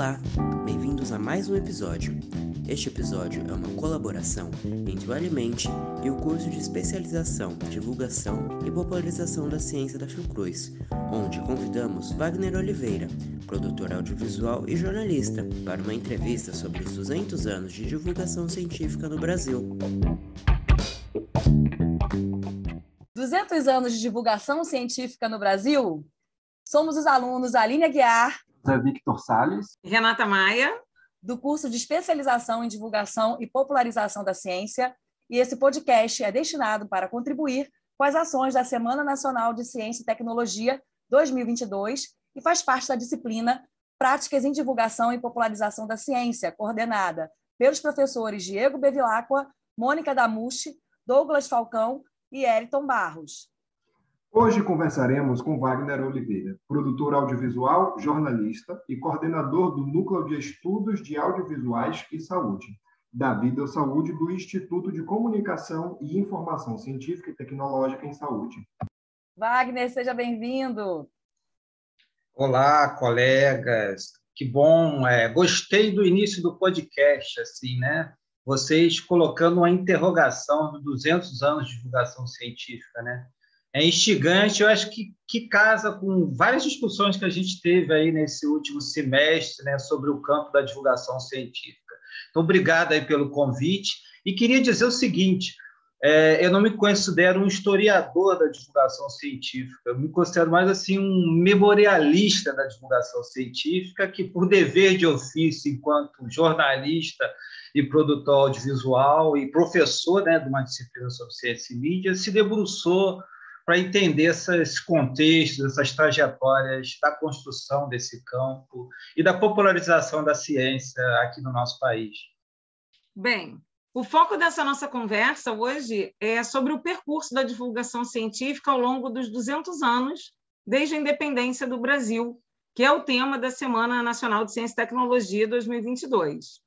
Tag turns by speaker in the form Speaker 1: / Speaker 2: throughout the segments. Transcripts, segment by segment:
Speaker 1: Olá, bem-vindos a mais um episódio. Este episódio é uma colaboração entre o Alimente e o curso de especialização, divulgação e popularização da ciência da Fiocruz, onde convidamos Wagner Oliveira, produtor audiovisual e jornalista, para uma entrevista sobre os 200 anos de divulgação científica no Brasil.
Speaker 2: 200 anos de divulgação científica no Brasil? Somos os alunos Aline Aguiar,
Speaker 3: Victor Salles,
Speaker 4: Renata Maia,
Speaker 2: do curso de especialização em divulgação e popularização da ciência, e esse podcast é destinado para contribuir com as ações da Semana Nacional de Ciência e Tecnologia 2022 e faz parte da disciplina Práticas em Divulgação e Popularização da Ciência, coordenada pelos professores Diego Bevilacqua, Mônica Damucci, Douglas Falcão e Eriton Barros.
Speaker 3: Hoje conversaremos com Wagner Oliveira, produtor audiovisual, jornalista e coordenador do Núcleo de Estudos de Audiovisuais e Saúde, da Vida Saúde do Instituto de Comunicação e Informação Científica e Tecnológica em Saúde.
Speaker 2: Wagner, seja bem-vindo.
Speaker 5: Olá, colegas. Que bom. É, gostei do início do podcast, assim, né? Vocês colocando uma interrogação dos 200 anos de divulgação científica, né? É instigante, eu acho que, que casa com várias discussões que a gente teve aí nesse último semestre né, sobre o campo da divulgação científica. Então, obrigado aí pelo convite. E queria dizer o seguinte: é, eu não me considero um historiador da divulgação científica, eu me considero mais assim um memorialista da divulgação científica, que, por dever de ofício, enquanto jornalista e produtor audiovisual e professor né, de uma disciplina sobre ciência e mídia, se debruçou para entender esses contextos, essas trajetórias da construção desse campo e da popularização da ciência aqui no nosso país.
Speaker 4: Bem, o foco dessa nossa conversa hoje é sobre o percurso da divulgação científica ao longo dos 200 anos desde a independência do Brasil, que é o tema da Semana Nacional de Ciência e Tecnologia 2022.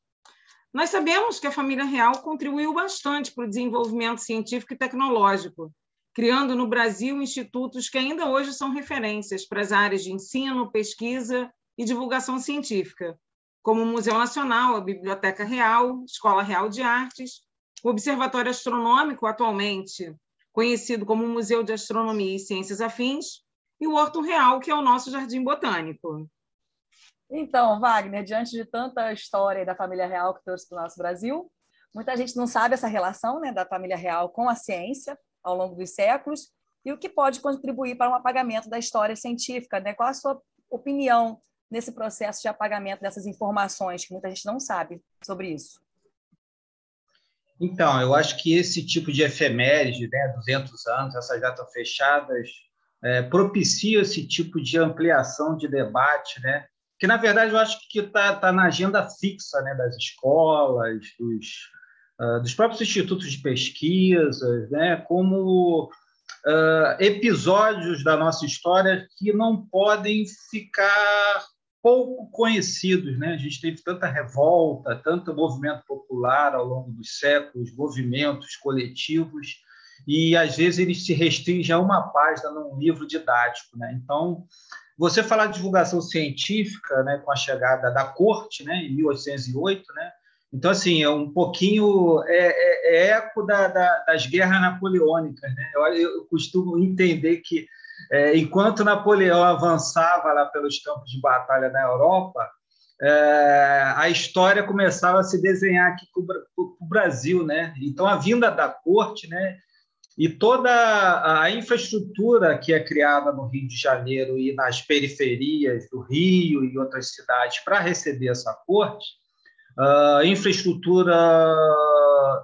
Speaker 4: Nós sabemos que a família real contribuiu bastante para o desenvolvimento científico e tecnológico, criando no Brasil institutos que ainda hoje são referências para as áreas de ensino, pesquisa e divulgação científica, como o Museu Nacional, a Biblioteca Real, Escola Real de Artes, o Observatório Astronômico, atualmente conhecido como Museu de Astronomia e Ciências Afins, e o Horto Real, que é o nosso jardim botânico.
Speaker 2: Então, Wagner, diante de tanta história da família real que trouxe para o nosso Brasil, muita gente não sabe essa relação né, da família real com a ciência, ao longo dos séculos e o que pode contribuir para um apagamento da história científica. Né? Qual a sua opinião nesse processo de apagamento dessas informações, que muita gente não sabe sobre isso?
Speaker 5: Então, eu acho que esse tipo de efeméride, né, 200 anos, essas datas fechadas, é, propicia esse tipo de ampliação de debate, né? que, na verdade, eu acho que está tá na agenda fixa né, das escolas, dos, ah, dos próprios institutos de pesquisa, né, como uh, episódios da nossa história que não podem ficar pouco conhecidos. Né? A gente teve tanta revolta, tanto movimento popular ao longo dos séculos, movimentos coletivos, e às vezes eles se restringem a uma página num livro didático. Né? Então, você falar de divulgação científica, né, com a chegada da corte, né, em 1808, né, então, assim, é um pouquinho é, é, é eco da, da, das guerras napoleônicas. Né? Eu, eu costumo entender que, é, enquanto Napoleão avançava lá pelos campos de batalha na Europa, é, a história começava a se desenhar aqui para o Brasil. Né? Então, a vinda da corte né, e toda a infraestrutura que é criada no Rio de Janeiro e nas periferias do Rio e outras cidades para receber essa corte, uh, infraestrutura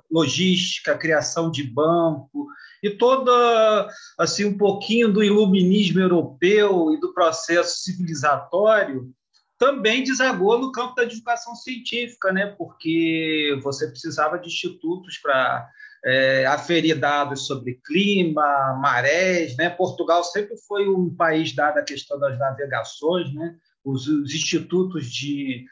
Speaker 5: logística, criação de banco e toda assim um pouquinho do iluminismo europeu e do processo civilizatório também desagou no campo da divulgação científica, né? Porque você precisava de institutos para é, aferir dados sobre clima, marés, né? Portugal sempre foi um país dado a questão das navegações, né? Os, os institutos de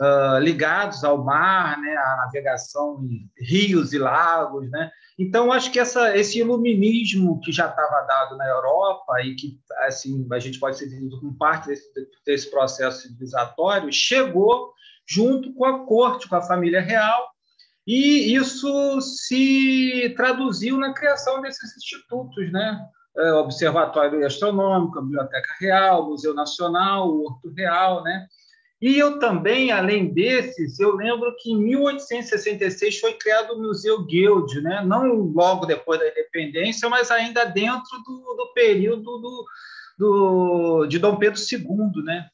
Speaker 5: uh, ligados ao mar, né, à navegação em rios e lagos. Né? Então, acho que essa, esse iluminismo que já estava dado na Europa e que assim, a gente pode ser entendido como parte desse, desse processo civilizatório, chegou junto com a corte, com a família real, e isso se traduziu na criação desses institutos, né? É, Observatório Astronômico, Biblioteca Real, Museu Nacional, Horto Real, né? E eu também, além desses, eu lembro que em 1866 foi criado o Museu Guild, né? não logo depois da independência, mas ainda dentro do, do período do, do, de Dom Pedro II. Né?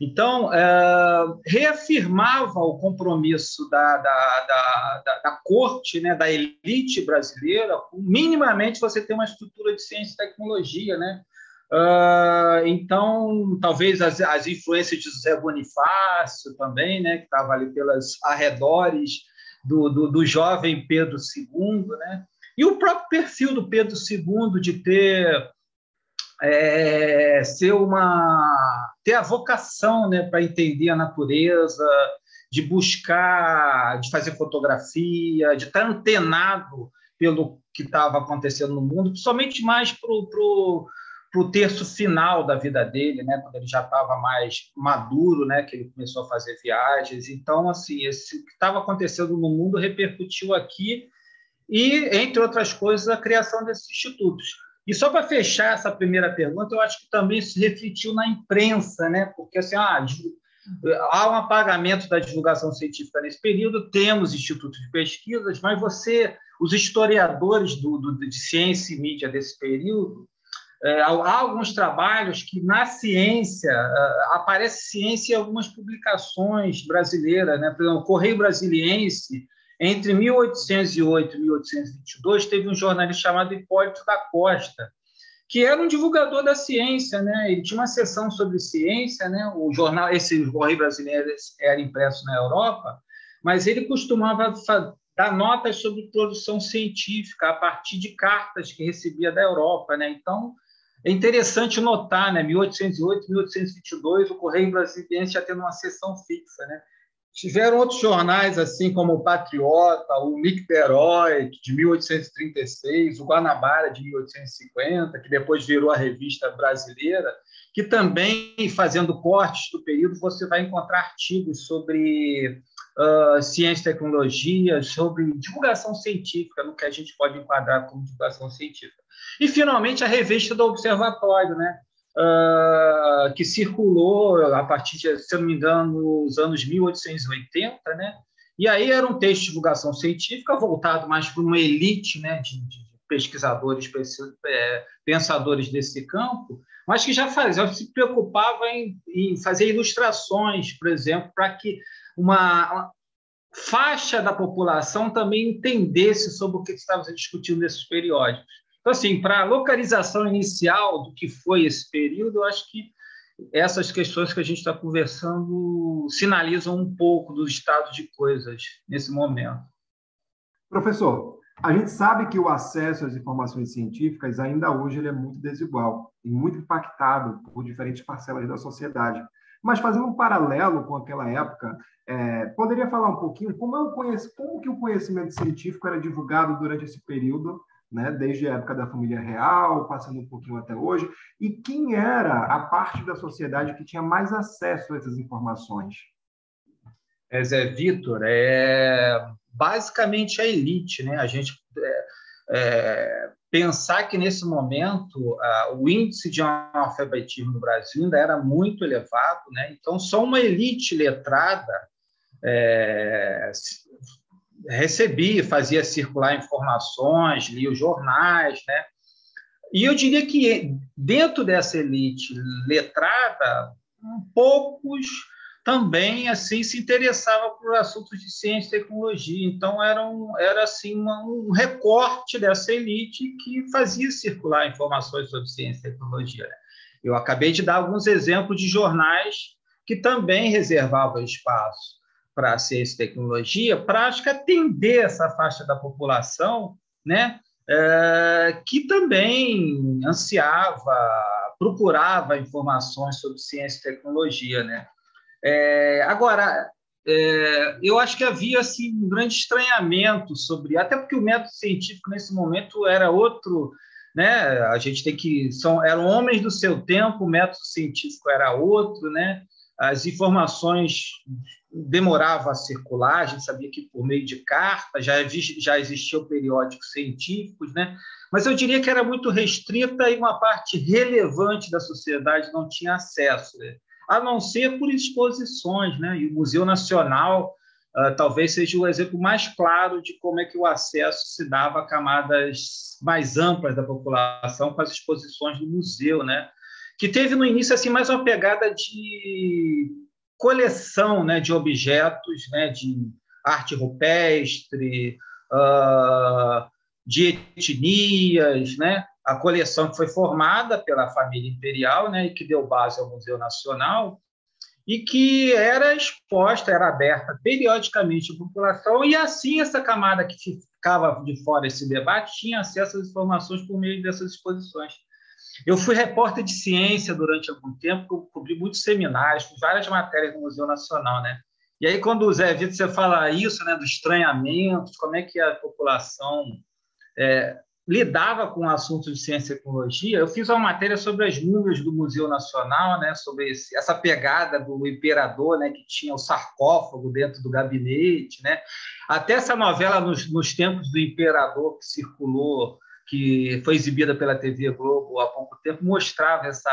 Speaker 5: Então, é, reafirmava o compromisso da, da, da, da, da corte, né? da elite brasileira, minimamente você ter uma estrutura de ciência e tecnologia, né? Uh, então, talvez as, as, influências de José Bonifácio também, né, que estava ali pelas arredores do, do, do, jovem Pedro II, né, e o próprio perfil do Pedro II de ter é, ser uma ter a vocação, né, para entender a natureza, de buscar, de fazer fotografia, de estar antenado pelo que estava acontecendo no mundo, principalmente mais para o para o terço final da vida dele, né, quando ele já estava mais maduro, né, que ele começou a fazer viagens. Então, assim, esse, o que estava acontecendo no mundo repercutiu aqui e, entre outras coisas, a criação desses institutos. E só para fechar essa primeira pergunta, eu acho que também se refletiu na imprensa, né, porque assim, ah, há um apagamento da divulgação científica nesse período, temos institutos de pesquisas, mas você, os historiadores do, do de ciência e mídia desse período, há alguns trabalhos que na ciência é, aparece ciência em algumas publicações brasileiras, né? Por exemplo, o Correio Brasiliense entre 1808 e 1822 teve um jornalista chamado Hipólito da Costa, que era um divulgador da ciência, né? Ele tinha uma seção sobre ciência, né? O jornal, esse Correio Brasileiro era impresso na Europa, mas ele costumava dar notas sobre produção científica a partir de cartas que recebia da Europa, né? Então é interessante notar, né, 1808, 1822, o Correio Brasiliense já tendo uma sessão fixa, né? Tiveram outros jornais, assim como o Patriota, o Nicterói, de 1836, o Guanabara, de 1850, que depois virou a Revista Brasileira, que também, fazendo cortes do período, você vai encontrar artigos sobre uh, ciência e tecnologia, sobre divulgação científica, no que a gente pode enquadrar como divulgação científica. E, finalmente, a revista do Observatório, né? Uh, que circulou a partir de, se não me engano, nos anos 1880, né? E aí era um texto de divulgação científica voltado mais para uma elite né, de, de pesquisadores, é, pensadores desse campo, mas que já fazia, se preocupava em, em fazer ilustrações, por exemplo, para que uma, faixa da população também entendesse sobre o que estava discutindo nesses periódicos. Então, assim, para a localização inicial do que foi esse período, eu acho que essas questões que a gente está conversando sinalizam um pouco do estado de coisas nesse momento.
Speaker 3: Professor, a gente sabe que o acesso às informações científicas ainda hoje ele é muito desigual e muito impactado por diferentes parcelas da sociedade. Mas fazendo um paralelo com aquela época, é, poderia falar um pouquinho como, é como que o conhecimento científico era divulgado durante esse período né, desde a época da família real, passando um pouquinho até hoje, e quem era a parte da sociedade que tinha mais acesso a essas informações?
Speaker 5: É, Zé Vitor, é basicamente a elite, né? A gente é, é, pensar que nesse momento o índice de analfabetismo no Brasil ainda era muito elevado, né? Então só uma elite letrada é, recebia, fazia circular informações, lia os jornais, né? E eu diria que dentro dessa elite letrada, poucos também assim se interessavam por assuntos de ciência e tecnologia. Então era, um, era assim uma, um recorte dessa elite que fazia circular informações sobre ciência e tecnologia. Né? Eu acabei de dar alguns exemplos de jornais que também reservavam espaço para ciência e tecnologia, para atender essa faixa da população, né, é, que também ansiava, procurava informações sobre ciência e tecnologia, né. É, agora, é, eu acho que havia assim um grande estranhamento sobre, até porque o método científico nesse momento era outro né? A gente tem que são eram homens do seu tempo, o método científico era outro, né? As informações demoravam a circular, a gente sabia que por meio de cartas já já existiam periódicos científicos, né? Mas eu diria que era muito restrita e uma parte relevante da sociedade não tinha acesso, né? A não ser por exposições, né? E o Museu Nacional uh, talvez seja o exemplo mais claro de como é que o acesso se dava a camadas mais amplas da população com as exposições do museu, né? Que teve no início assim mais uma pegada de coleção, né, de objetos, né, de arte rupestre, uh, de etnias, né? A coleção que foi formada pela família imperial, né, e que deu base ao Museu Nacional, e que era exposta, era aberta periodicamente à população, e assim essa camada que ficava de fora desse debate tinha acesso às informações por meio dessas exposições. Eu fui repórter de ciência durante algum tempo, cobri muitos seminários, fiz várias matérias no Museu Nacional, né? E aí, quando o Zé Vitor você fala isso, né, do estranhamento, como é que a população é, lidava com assuntos de ciência e tecnologia, eu fiz uma matéria sobre as múmias do Museu Nacional, né, sobre esse, essa pegada do imperador, né, que tinha o sarcófago dentro do gabinete, né, até essa novela nos, nos tempos do imperador que circulou, que foi exibida pela TV Globo há pouco tempo, mostrava essa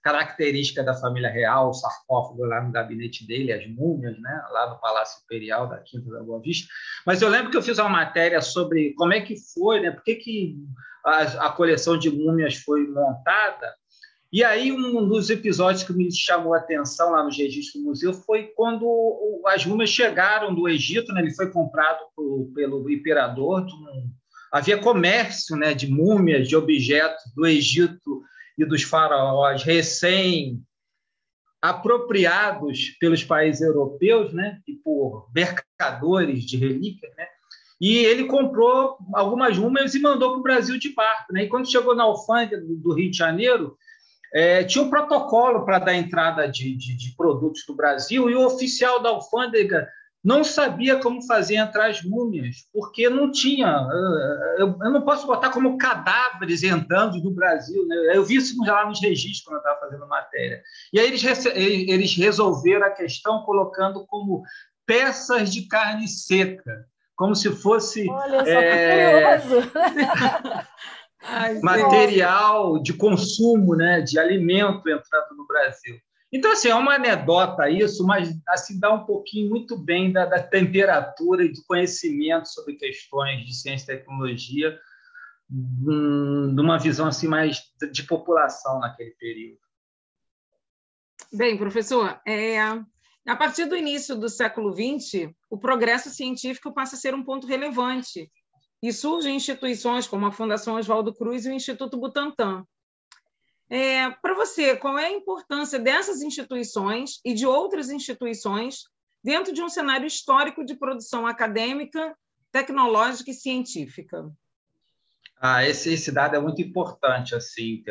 Speaker 5: característica da família real, o sarcófago lá no gabinete dele, as múmias, né, lá no Palácio Imperial da Quinta da Boa Vista. Mas eu lembro que eu fiz uma matéria sobre como é que foi, né, por que, que a, a coleção de múmias foi montada. E aí, um dos episódios que me chamou a atenção lá no registro do museu foi quando as múmias chegaram do Egito, né? ele foi comprado por, pelo imperador. Havia comércio né, de múmias, de objetos do Egito e dos faraós recém apropriados pelos países europeus, né, e por mercadores de relíquias, né, e ele comprou algumas múmias e mandou para o Brasil de barco, né, e quando chegou na alfândega do Rio de Janeiro, é, tinha um protocolo para dar entrada de, de, de produtos do Brasil e o oficial da alfândega não sabia como fazer entrar as múmias, porque não tinha. Eu, não posso botar como cadáveres entrando no Brasil. Né? Eu vi isso lá nos registros quando eu estava fazendo matéria. E aí eles, eles resolveram a questão colocando como peças de carne seca, como se fosse.
Speaker 2: Olha só, é... curioso!
Speaker 5: material de consumo, né, de alimento entrando no Brasil. Então, assim, é uma anedota isso, mas assim, dá um pouquinho muito bem da, da temperatura e do conhecimento sobre questões de ciência e tecnologia, hum, de uma visão assim mais de população naquele período.
Speaker 4: Bem, professor, é, a partir do início do século XX, o progresso científico passa a ser um ponto relevante e surgem instituições como a Fundação Oswaldo Cruz e o Instituto Butantan, é, Para você, qual é a importância dessas instituições e de outras instituições dentro de um cenário histórico de produção acadêmica, tecnológica e científica?
Speaker 5: Ah, esse, esse dado é muito importante assim, em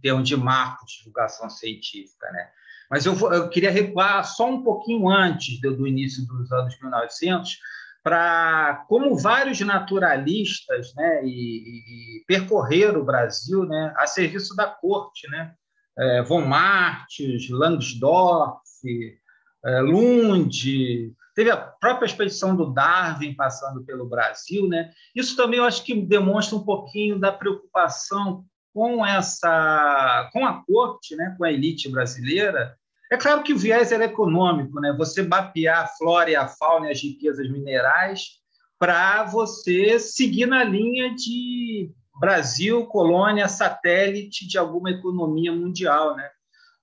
Speaker 5: termos, de marco de divulgação científica. Né? Mas eu, eu queria recuar só um pouquinho antes do, do início dos anos 1900, para como vários naturalistas né, e, e, percorreram o Brasil né, a serviço da corte, né? É, von Martins, Langsdorff, é, Lund, teve a própria expedição do Darwin passando pelo Brasil, né? Isso também eu acho que demonstra um pouquinho da preocupação com essa, com a corte, né, com a elite brasileira, é claro que o viés é econômico, né? Você mapear a flora e a fauna e as riquezas minerais para você seguir na linha de Brasil, colônia, satélite de alguma economia mundial, né?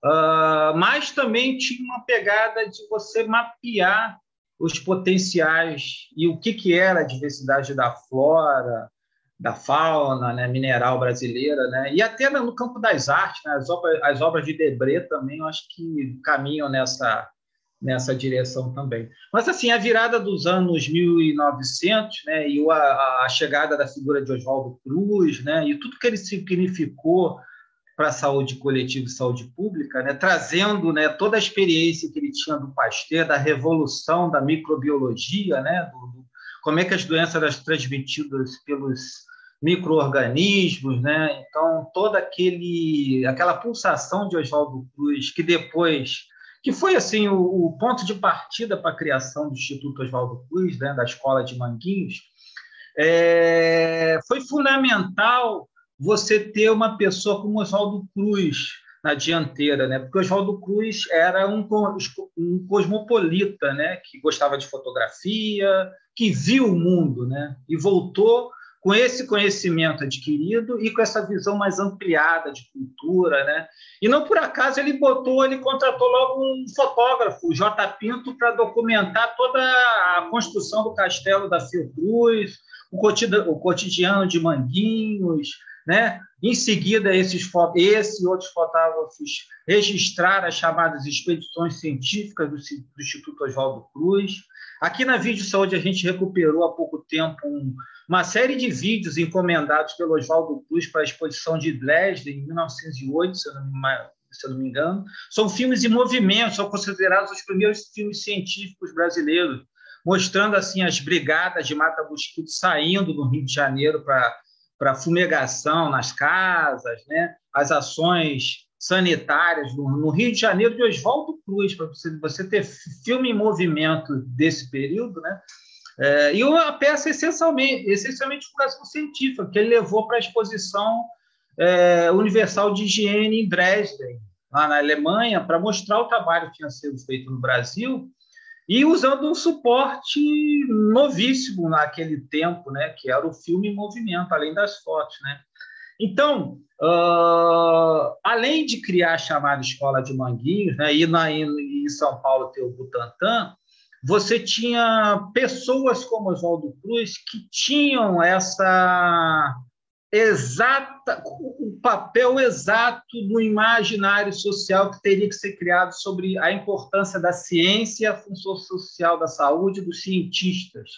Speaker 5: Uh, mas também tinha uma pegada de você mapear os potenciais e o que, que era a diversidade da flora, da fauna né, mineral brasileira, né, e até no campo das artes, né, as, obras, as obras de Debré também, eu acho que caminham nessa, nessa direção também. Mas, assim, a virada dos anos 1900 né, e a, a chegada da figura de Oswaldo Cruz né, e tudo que ele significou para a saúde coletiva e saúde pública, né, trazendo né, toda a experiência que ele tinha do Pasteur, da revolução da microbiologia, né, do, do, como é que as doenças eram transmitidas pelos microorganismos, né? Então toda aquele aquela pulsação de Oswaldo Cruz que depois que foi assim o, o ponto de partida para a criação do Instituto Oswaldo Cruz, né, da Escola de Manguinhos, é, foi fundamental você ter uma pessoa como Oswaldo Cruz na dianteira, né? Porque Oswaldo Cruz era um, um cosmopolita, né? Que gostava de fotografia, que viu o mundo, né? E voltou com esse conhecimento adquirido e com essa visão mais ampliada de cultura, né? E não por acaso ele botou, ele contratou logo um fotógrafo, J. Pinto, para documentar toda a construção do castelo da Fiocruz, o cotidiano de Manguinhos, né? Em seguida, esses, esse e outros fotógrafos registraram as chamadas expedições científicas do, do Instituto Oswaldo Cruz. Aqui na Vídeo Saúde, a gente recuperou há pouco tempo um, uma série de vídeos encomendados pelo Oswaldo Cruz para a exposição de Dresden, em 1908, se eu não me, se eu não me engano. São filmes em movimento, são considerados os primeiros filmes científicos brasileiros, mostrando assim as brigadas de mata-mosquito saindo do Rio de Janeiro para para fumegação nas casas, né? as ações sanitárias no, no, Rio de Janeiro de Oswaldo Cruz, para você, você ter filme em movimento desse período, né? É, e uma peça essencialmente, essencialmente divulgação científica, que ele levou para a exposição é, universal de higiene em Dresden, lá na Alemanha, para mostrar o trabalho que tinha sido feito no Brasil e usando um suporte novíssimo naquele tempo, né, que era o filme em movimento, além das fotos, né. Então, uh, além de criar a chamada Escola de Manguinhos, né, e na, em São Paulo ter o Butantan, você tinha pessoas como Oswaldo Cruz que tinham essa exata, o papel exato no imaginário social que teria que ser criado sobre a importância da ciência e a função social da saúde dos cientistas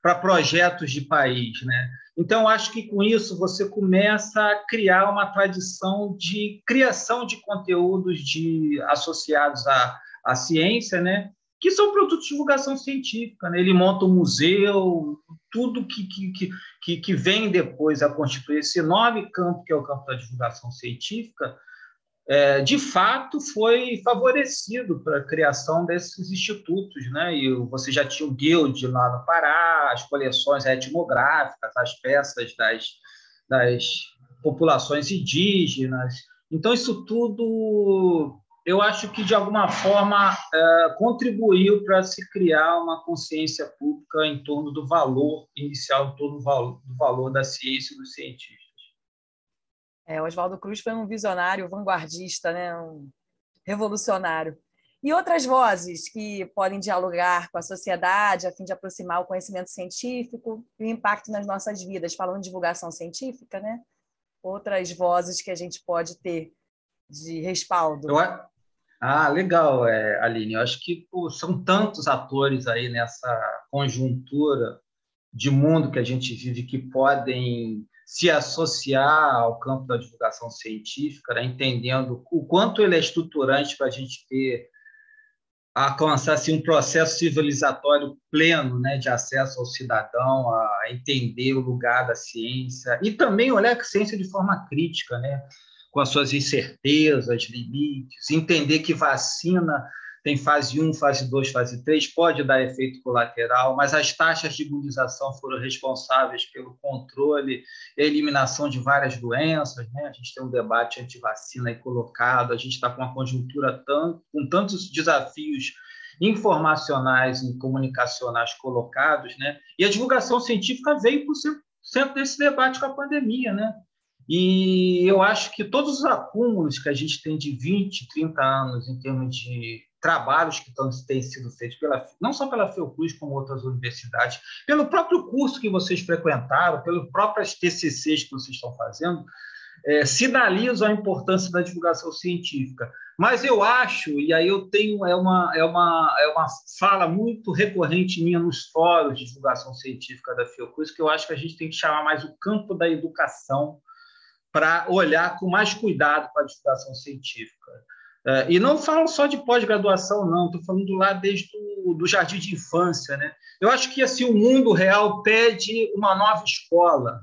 Speaker 5: para projetos de país, né? Então acho que com isso você começa a criar uma tradição de criação de conteúdos de associados à, à ciência, né? que são produtos de divulgação científica. Né? Ele monta um museu, tudo que, que, que, que vem depois a constituir esse enorme campo, que é o campo da divulgação científica, é, de fato foi favorecido para a criação desses institutos. Né? E você já tinha o Guild lá no Pará, as coleções etnográficas, as peças das, das populações indígenas. Então, isso tudo eu acho que, de alguma forma, é, contribuiu para se criar uma consciência pública em torno do valor inicial, em torno do valor, do valor da ciência e dos cientistas.
Speaker 2: É, Oswaldo Cruz foi um visionário vanguardista, né? um revolucionário. E outras vozes que podem dialogar com a sociedade a fim de aproximar o conhecimento científico e o impacto nas nossas vidas, falando de divulgação científica, né? Outras vozes que a gente pode ter de respaldo.
Speaker 5: Eu, ah, legal, é, Aline. Eu acho que pô, são tantos atores aí nessa conjuntura de mundo que a gente vive que podem se associar ao campo da divulgação científica, né, entendendo o quanto ele é estruturante para a gente ter alcançar assim, um processo civilizatório pleno né, de acesso ao cidadão, a entender o lugar da ciência e também olhar a ciência de forma crítica, né? Com as suas incertezas, limites, entender que vacina tem fase 1, fase 2, fase 3, pode dar efeito colateral, mas as taxas de imunização foram responsáveis pelo controle e eliminação de várias doenças. Né? A gente tem um debate anti-vacina colocado, a gente está com uma conjuntura tão, com tantos desafios informacionais e comunicacionais colocados, né? e a divulgação científica veio por ser centro desse debate com a pandemia. Né? E eu acho que todos os acúmulos que a gente tem de 20, 30 anos em termos de trabalhos que estão, têm sido feitos pela, não só pela Fiocruz, como outras universidades, pelo próprio curso que vocês frequentaram, pelas próprias TCCs que vocês estão fazendo, é, sinalizam a importância da divulgação científica. Mas eu acho, e aí eu tenho é uma, é uma, é uma fala muito recorrente minha nos fóruns de divulgação científica da Fiocruz, que eu acho que a gente tem que chamar mais o campo da educação para olhar com mais cuidado para a divulgação científica. É, e não falo só de pós-graduação, não, estou falando lá desde o do jardim de infância. Né? Eu acho que assim, o mundo real pede uma nova escola.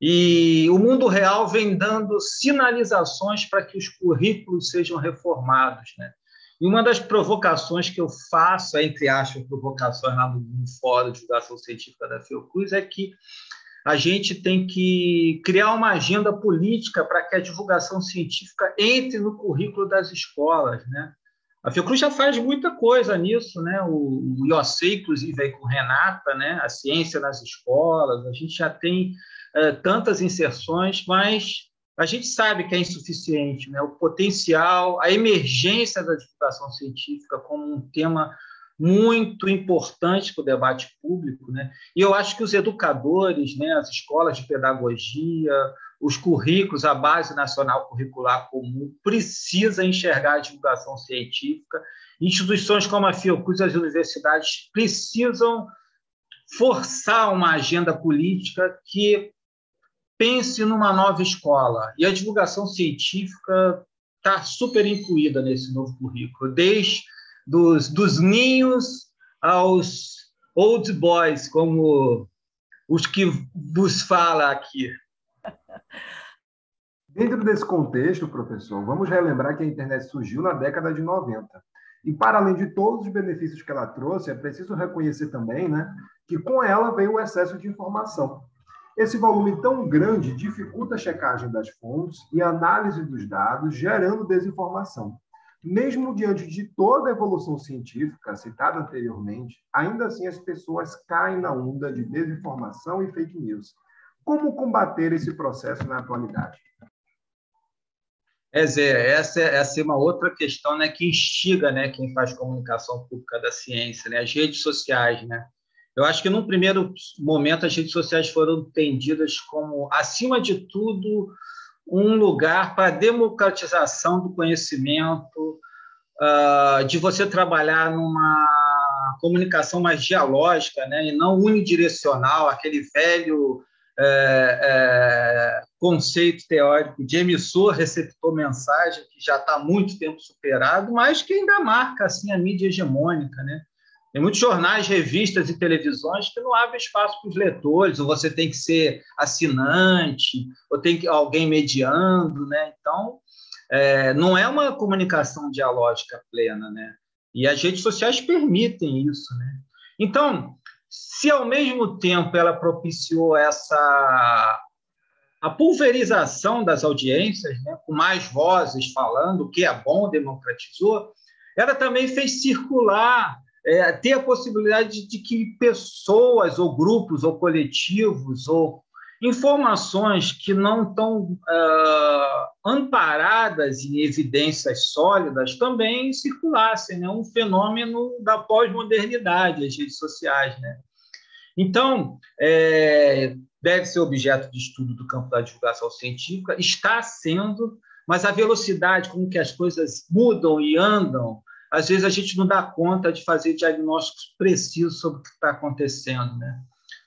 Speaker 5: E o mundo real vem dando sinalizações para que os currículos sejam reformados. Né? E uma das provocações que eu faço, entre aspas, provocações lá no, no Fórum de Divulgação Científica da Fiocruz, é que a gente tem que criar uma agenda política para que a divulgação científica entre no currículo das escolas. Né? A Fiocruz já faz muita coisa nisso, né? O, IOC, inclusive, aí com Renata, né? A ciência nas escolas, a gente já tem uh, tantas inserções, mas a gente sabe que é insuficiente, né? O potencial, a emergência da divulgação científica como um tema muito importante para o debate público, né? E eu acho que os educadores, né, as escolas de pedagogia, os currículos, a base nacional curricular comum precisa enxergar a divulgação científica. Instituições como a Fiocruz e as universidades precisam forçar uma agenda política que pense numa nova escola. E a divulgação científica está super incluída nesse novo currículo, desde dos, dos ninhos aos old boys, como os que vos fala aqui.
Speaker 3: Dentro desse contexto, professor, vamos relembrar que a internet surgiu na década de 90. E, para além de todos os benefícios que ela trouxe, é preciso reconhecer também né, que com ela veio o excesso de informação. Esse volume tão grande dificulta a checagem das fontes e a análise dos dados, gerando desinformação. Mesmo diante de toda a evolução científica citada anteriormente, ainda assim as pessoas caem na onda de desinformação e fake news. Como combater esse processo na atualidade?
Speaker 5: É, Zé, essa, é, essa é uma outra questão né, que instiga né, quem faz comunicação pública da ciência, né, as redes sociais. Né? Eu acho que, num primeiro momento, as redes sociais foram entendidas como, acima de tudo, um lugar para a democratização do conhecimento, uh, de você trabalhar numa comunicação mais dialógica né, e não unidirecional, aquele velho é, é, conceito teórico de emissor, receptor, mensagem, que já está há muito tempo superado, mas que ainda marca assim, a mídia hegemônica. Né? Tem muitos jornais, revistas e televisões que não abrem espaço para os leitores, ou você tem que ser assinante, ou tem que, alguém mediando. Né? Então, é, não é uma comunicação dialógica plena. Né? E as redes sociais permitem isso. Né? Então, se ao mesmo tempo ela propiciou essa a pulverização das audiências, né, com mais vozes falando, o que é bom, democratizou, ela também fez circular, é, ter a possibilidade de que pessoas, ou grupos, ou coletivos, ou informações que não estão uh, amparadas em evidências sólidas também circulassem, né? um fenômeno da pós-modernidade, as redes sociais. Né? Então, é, deve ser objeto de estudo do campo da divulgação científica, está sendo, mas a velocidade com que as coisas mudam e andam, às vezes a gente não dá conta de fazer diagnósticos precisos sobre o que está acontecendo. Né?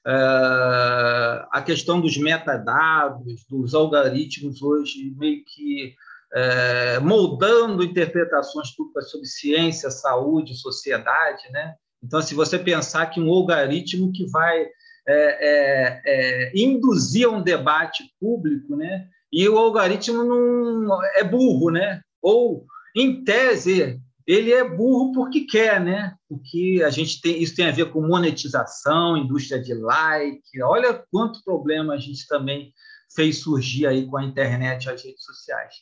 Speaker 5: Uh, a questão dos metadados, dos algoritmos hoje meio que uh, moldando interpretações públicas sobre ciência, saúde, sociedade, né? Então, se você pensar que um algoritmo que vai é, é, é, induzir um debate público, né? E o algoritmo não é burro, né? Ou, em tese, ele é burro porque quer, né? Porque a gente tem isso tem a ver com monetização, indústria de like. Olha quanto problema a gente também fez surgir aí com a internet e as redes sociais.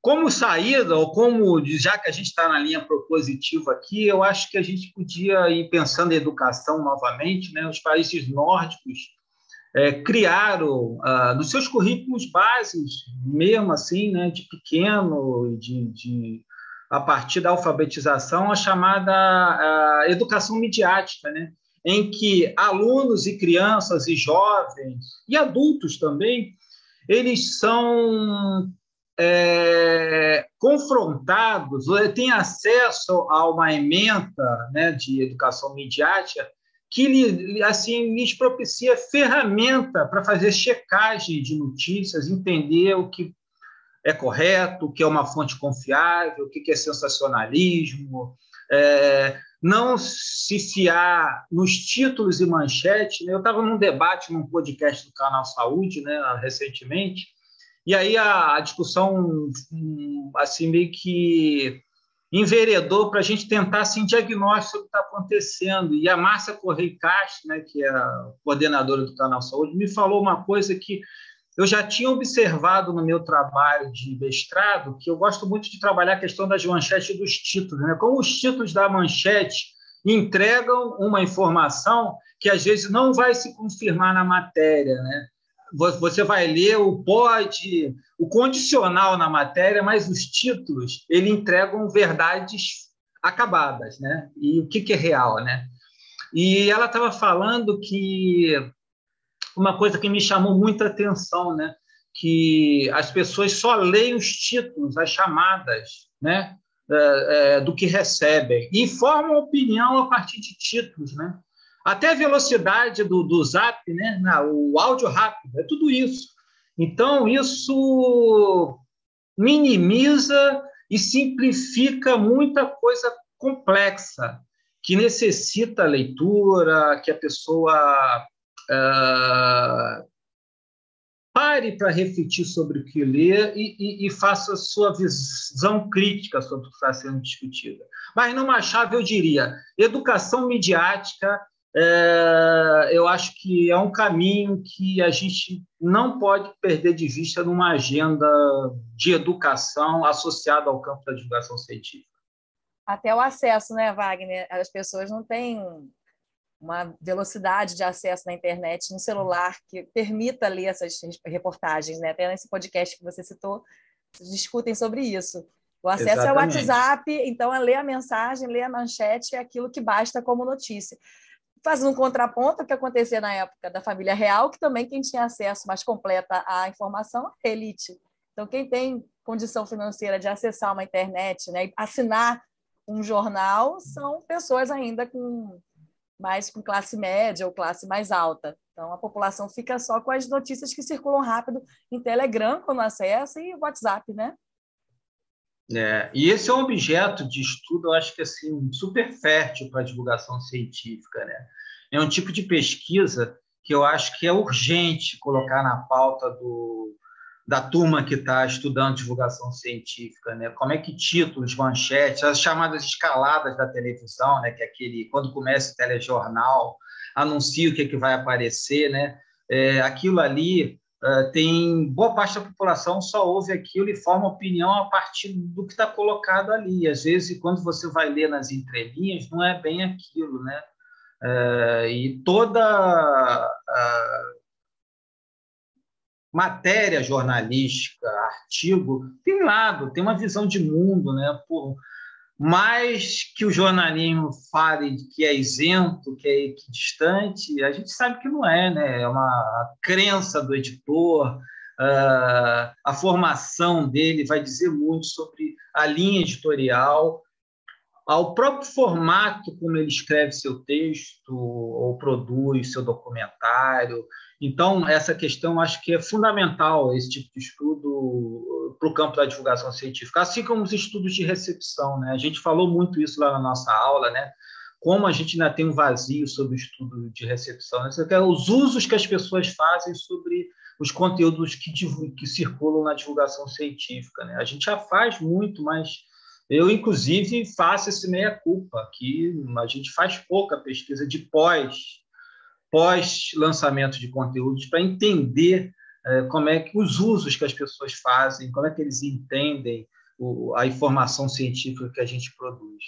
Speaker 5: Como saída, ou como, já que a gente está na linha propositiva aqui, eu acho que a gente podia ir pensando em educação novamente. Né? Os países nórdicos é, criaram, ah, nos seus currículos básicos, mesmo assim, né, de pequeno, de, de a partir da alfabetização, a chamada a educação midiática, né? em que alunos e crianças e jovens e adultos também eles são é, confrontados, têm acesso a uma ementa né, de educação midiática que assim lhes propicia ferramenta para fazer checagem de notícias, entender o que é correto, o que é uma fonte confiável, o que é sensacionalismo, é, não se fiar nos títulos e manchetes. Né? Eu estava num debate, num podcast do Canal Saúde, né, recentemente, e aí a, a discussão, assim, meio que enveredou para a gente tentar assim, diagnóstico do que está acontecendo. E a Márcia Correia Castro, né, que é a coordenadora do Canal Saúde, me falou uma coisa que eu já tinha observado no meu trabalho de mestrado, que eu gosto muito de trabalhar a questão das manchetes e dos títulos. Né? Como os títulos da manchete entregam uma informação que às vezes não vai se confirmar na matéria. Né? Você vai ler o pode, o condicional na matéria, mas os títulos ele entregam verdades acabadas, né? E o que, que é real, né? E ela estava falando que uma coisa que me chamou muita atenção, né? que as pessoas só leem os títulos, as chamadas, né? É, é, do que recebem e formam opinião a partir de títulos, né? Até a velocidade do, do zap, né? o áudio rápido, é tudo isso. Então, isso minimiza e simplifica muita coisa complexa que necessita leitura, que a pessoa Uh, pare para refletir sobre o que lê e, e, e, faça sua visão crítica sobre o que está sendo discutido. Mas, numa chave, eu diria: educação midiática, é, eu acho que é um caminho que a gente não pode perder de vista numa agenda de educação associada ao campo da divulgação científica.
Speaker 2: Até o acesso, né, Wagner? As pessoas não têm uma velocidade de acesso na internet, no celular, que permita ler essas reportagens. Né? Até nesse podcast que você citou, discutem sobre isso. O acesso Exatamente. é o WhatsApp, então é ler a mensagem, ler a manchete é aquilo que basta como notícia. Fazendo um contraponto ao que acontecia na época da família real, que também quem tinha acesso mais completa à informação é a elite. Então, quem tem condição financeira de acessar uma internet, né, assinar um jornal, são pessoas ainda com mais com classe média ou classe mais alta. Então, a população fica só com as notícias que circulam rápido em Telegram, quando acessa, e WhatsApp, né?
Speaker 5: É, e esse é um objeto de estudo, eu acho que assim super fértil para a divulgação científica, né? É um tipo de pesquisa que eu acho que é urgente colocar na pauta do, da turma que está estudando divulgação científica, né? Como é que títulos, manchetes, as chamadas escaladas da televisão, né? Que é aquele quando começa o telejornal anuncia o que, é que vai aparecer, né? É, aquilo ali uh, tem boa parte da população só ouve aquilo e forma opinião a partir do que está colocado ali. Às vezes, quando você vai ler nas entrelinhas, não é bem aquilo, né? Uh, e toda uh, matéria jornalística, artigo, tem lado, tem uma visão de mundo, né? Por mais que o jornalismo fale que é isento, que é equidistante, a gente sabe que não é, né? É uma crença do editor, uh, a formação dele vai dizer muito sobre a linha editorial, ao próprio formato como ele escreve seu texto ou produz seu documentário. Então, essa questão acho que é fundamental, esse tipo de estudo para o campo da divulgação científica, assim como os estudos de recepção. Né? A gente falou muito isso lá na nossa aula, né? como a gente ainda tem um vazio sobre o estudo de recepção, né? os usos que as pessoas fazem sobre os conteúdos que, que circulam na divulgação científica. Né? A gente já faz muito, mas eu, inclusive, faço esse meia-culpa, que a gente faz pouca pesquisa de pós, pós-lançamento de conteúdos, para entender é, como é que os usos que as pessoas fazem, como é que eles entendem a informação científica que a gente produz.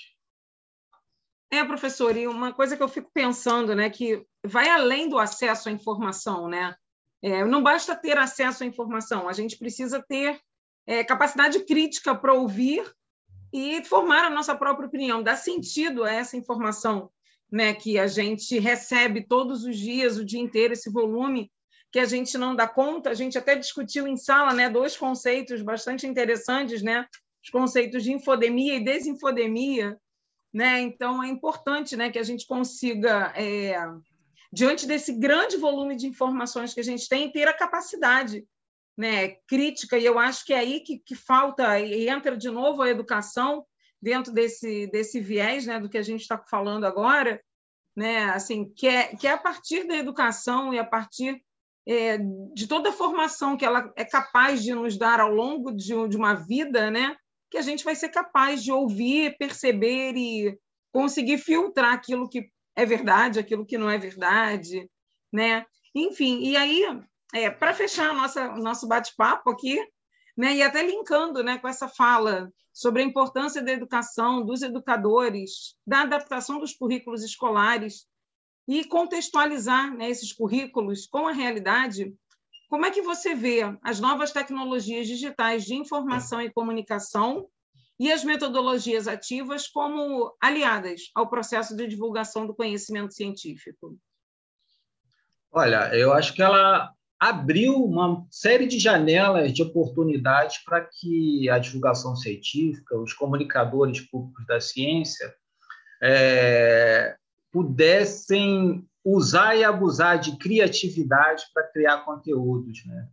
Speaker 4: É, professor, e uma coisa que eu fico pensando, né, que vai além do acesso à informação, né? É, não basta ter acesso à informação, a gente precisa ter é, capacidade crítica para ouvir e formar a nossa própria opinião, dar sentido a essa informação né, que a gente recebe todos os dias, o dia inteiro, esse volume que a gente não dá conta. A gente até discutiu em sala né, dois conceitos bastante interessantes, né, os conceitos de infodemia e desinfodemia. Né? Então, é importante né, que a gente consiga, é, diante desse grande volume de informações que a gente tem, ter a capacidade né, crítica, e eu acho que é aí que, que falta, e entra de novo a educação, dentro desse, desse viés né, do que a gente está falando agora, né, assim, que é, que é a partir da educação e a partir é, de toda a formação que ela é capaz de nos dar ao longo de, de uma vida, né, que a gente vai ser capaz de ouvir, perceber e conseguir filtrar aquilo que é verdade, aquilo que não é verdade, né? Enfim, e aí, é, para fechar nossa, nosso bate-papo aqui, né, e até linkando né, com essa fala sobre a importância da educação, dos educadores, da adaptação dos currículos escolares e contextualizar né, esses currículos com a realidade, como é que você vê as novas tecnologias digitais de informação e comunicação e as metodologias ativas como aliadas ao processo de divulgação do conhecimento científico?
Speaker 5: Olha, eu acho que ela abriu uma série de janelas de oportunidades para que a divulgação científica, os comunicadores públicos da ciência, é, pudessem usar e abusar de criatividade para criar conteúdos, né?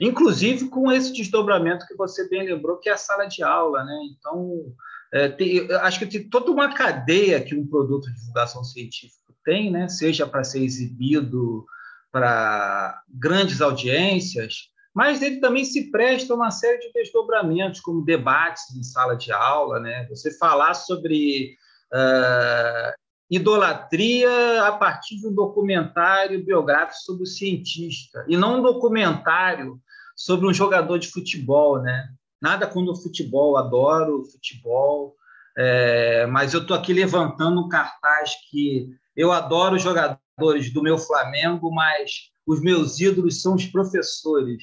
Speaker 5: Inclusive com esse desdobramento que você bem lembrou, que é a sala de aula, né? Então, é, tem, acho que tem toda uma cadeia que um produto de divulgação científica tem, né? Seja para ser exibido para grandes audiências, mas ele também se presta a uma série de desdobramentos, como debates em sala de aula, né? Você falar sobre uh, idolatria a partir de um documentário biográfico sobre o cientista, e não um documentário sobre um jogador de futebol, né? Nada contra o futebol, adoro futebol, é, mas eu estou aqui levantando um cartaz que eu adoro jogadores jogadores do meu Flamengo, mas os meus ídolos são os professores.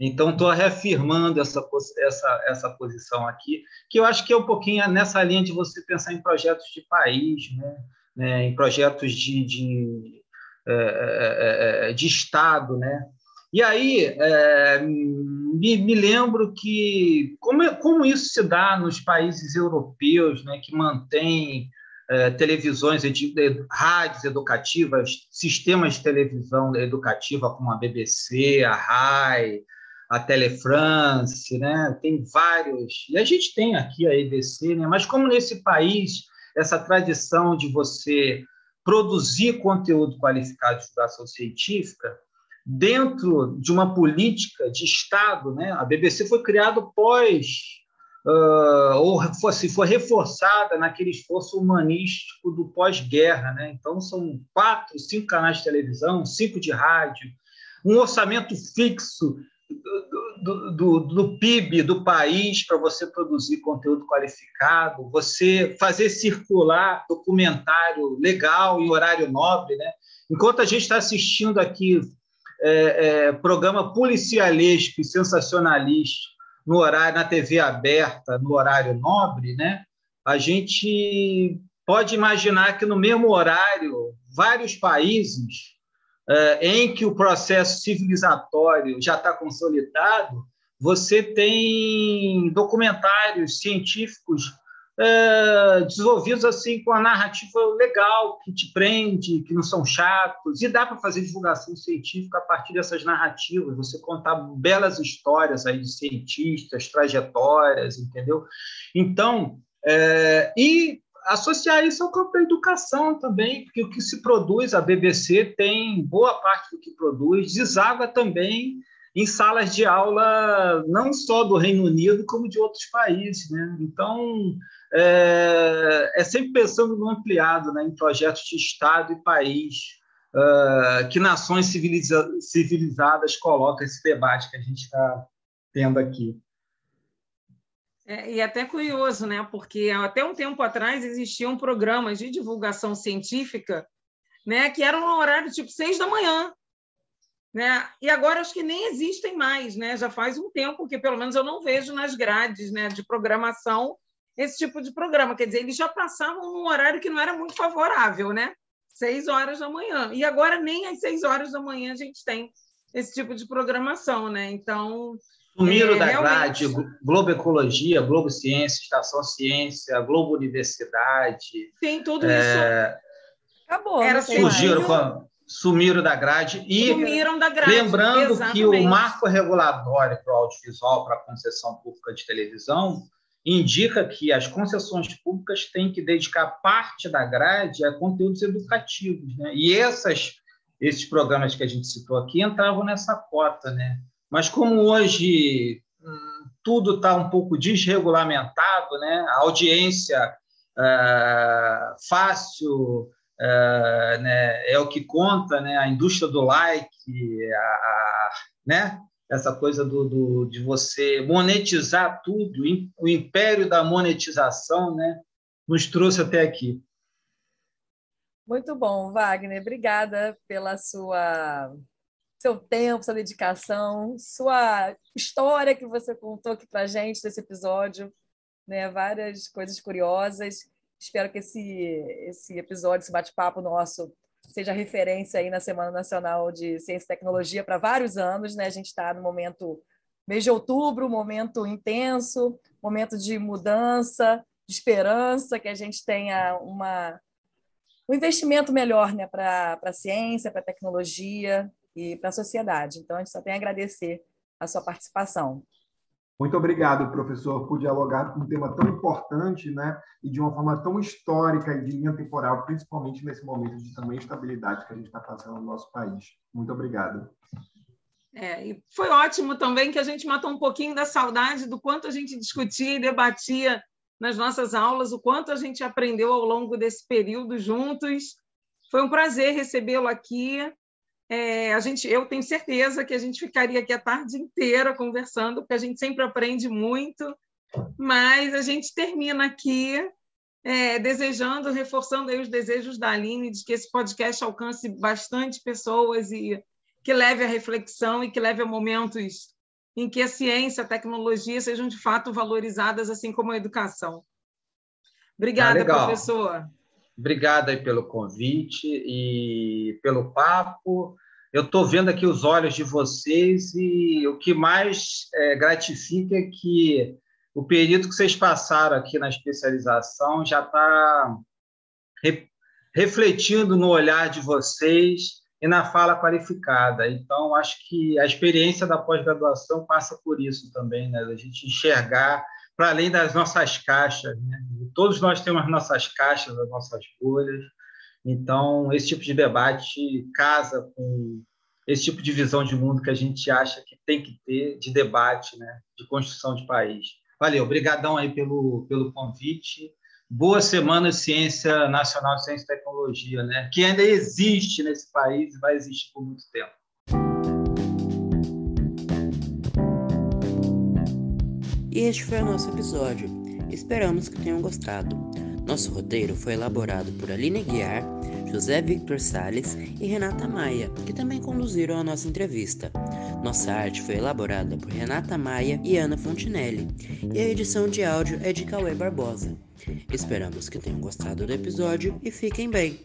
Speaker 5: Então, estou reafirmando essa, essa, essa posição aqui, que eu acho que é um pouquinho nessa linha de você pensar em projetos de país, né? né? em projetos de, de, é, é, é, de Estado. Né? E aí, é, me, me, lembro que como, como isso se dá nos países europeus, né? que mantêm é, televisões, rádios educativas, sistemas de televisão educativa como a BBC, a RAI, a Telefrance, né? tem vários. E a gente tem aqui a EBC, né? mas como nesse país, essa tradição de você produzir conteúdo qualificado de divulgação científica, dentro de uma política de Estado, né? a BBC foi criada pós uh, ou se for reforçada naquele esforço humanístico do pós-guerra. Né? Então, são quatro, cinco canais de televisão, cinco de rádio, um orçamento fixo do, do, do, PIB do país para você produzir conteúdo qualificado, você fazer circular documentário legal em horário nobre. Né? Enquanto a gente está assistindo aqui é, é, programa policialesco e sensacionalista no horário na TV aberta, no horário nobre, né? A gente pode imaginar que no mesmo horário, vários países eh, em que o processo civilizatório já está consolidado, você tem documentários científicos é, desenvolvidos assim com a narrativa legal, que te prende, que não são chatos, e dá para fazer divulgação científica a partir dessas narrativas, você contar belas histórias aí de cientistas, trajetórias, entendeu? Então, é, e associar isso ao campo da educação também, porque o que se produz, a BBC tem boa parte do que produz, deságua também em salas de aula não só do Reino Unido, como de outros países. Né? Então, é, é sempre pensando no ampliado, né, em projetos de Estado e país, uh, que nações civiliza civilizadas colocam esse debate que a gente está tendo aqui.
Speaker 4: É, e é até curioso, né? Porque até um tempo atrás existiam programas de divulgação científica, né? Que eram no horário tipo seis da manhã, né? E agora acho que nem existem mais, né? Já faz um tempo que pelo menos eu não vejo nas grades, né? De programação esse tipo de programa. Quer dizer, eles já passavam num horário que não era muito favorável, né? Seis horas da manhã. E agora nem às seis horas da manhã a gente tem esse tipo de programação, né? Então.
Speaker 5: Sumiram é, da realmente... grade, Globo Ecologia, Globo Ciência, Estação Ciência, Globo Universidade.
Speaker 4: Sim, tudo é... isso.
Speaker 2: Acabou.
Speaker 5: Era surgiram com sumiram da grade e
Speaker 4: sumiram da grade.
Speaker 5: lembrando Exatamente. que o marco regulatório para o audiovisual para a concessão pública de televisão indica que as concessões públicas têm que dedicar parte da grade a conteúdos educativos. Né? E essas, esses programas que a gente citou aqui entravam nessa cota. Né? Mas como hoje hum, tudo está um pouco desregulamentado, né? a audiência é, fácil é, né? é o que conta, né? a indústria do like, a, a né? Essa coisa do, do, de você monetizar tudo, o império da monetização, né, nos trouxe até aqui.
Speaker 2: Muito bom, Wagner. Obrigada pela sua seu tempo, sua dedicação, sua história que você contou aqui para gente desse episódio, né? Várias coisas curiosas. Espero que esse esse episódio, esse bate-papo nosso seja referência aí na Semana Nacional de Ciência e Tecnologia para vários anos, né? A gente está no momento mês de outubro, momento intenso, momento de mudança, de esperança, que a gente tenha uma um investimento melhor, né, para a ciência, para a tecnologia e para a sociedade. Então a gente só tem a agradecer a sua participação.
Speaker 3: Muito obrigado, professor, por dialogar com um tema tão importante, né, e de uma forma tão histórica e de linha temporal, principalmente nesse momento de tamanha estabilidade que a gente está passando no nosso país. Muito obrigado.
Speaker 4: É, e foi ótimo também que a gente matou um pouquinho da saudade do quanto a gente discutia e debatia nas nossas aulas, o quanto a gente aprendeu ao longo desse período juntos. Foi um prazer recebê-lo aqui. É, a gente, eu tenho certeza que a gente ficaria aqui a tarde inteira conversando, porque a gente sempre aprende muito, mas a gente termina aqui é, desejando, reforçando aí os desejos da Aline de que esse podcast alcance bastante pessoas e que leve a reflexão e que leve a momentos em que a ciência, a tecnologia sejam de fato valorizadas, assim como a educação. Obrigada, ah, professor.
Speaker 5: Obrigado aí pelo convite e pelo papo. Eu estou vendo aqui os olhos de vocês e o que mais é, gratifica é que o período que vocês passaram aqui na especialização já está re, refletindo no olhar de vocês e na fala qualificada. Então, acho que a experiência da pós-graduação passa por isso também, né? A gente enxergar para além das nossas caixas. Né? Todos nós temos as nossas caixas, as nossas bolhas. Então, esse tipo de debate casa com esse tipo de visão de mundo que a gente acha que tem que ter de debate, né? de construção de país. Valeu, obrigadão aí pelo, pelo convite. Boa semana Ciência Nacional, Ciência e Tecnologia, né? que ainda existe nesse país e vai existir por muito tempo.
Speaker 1: E este foi o nosso episódio. Esperamos que tenham gostado. Nosso roteiro foi elaborado por Aline Guiar, José Victor Sales e Renata Maia, que também conduziram a nossa entrevista. Nossa arte foi elaborada por Renata Maia e Ana Fontinelli, e a edição de áudio é de Cauê Barbosa. Esperamos que tenham gostado do episódio e fiquem bem!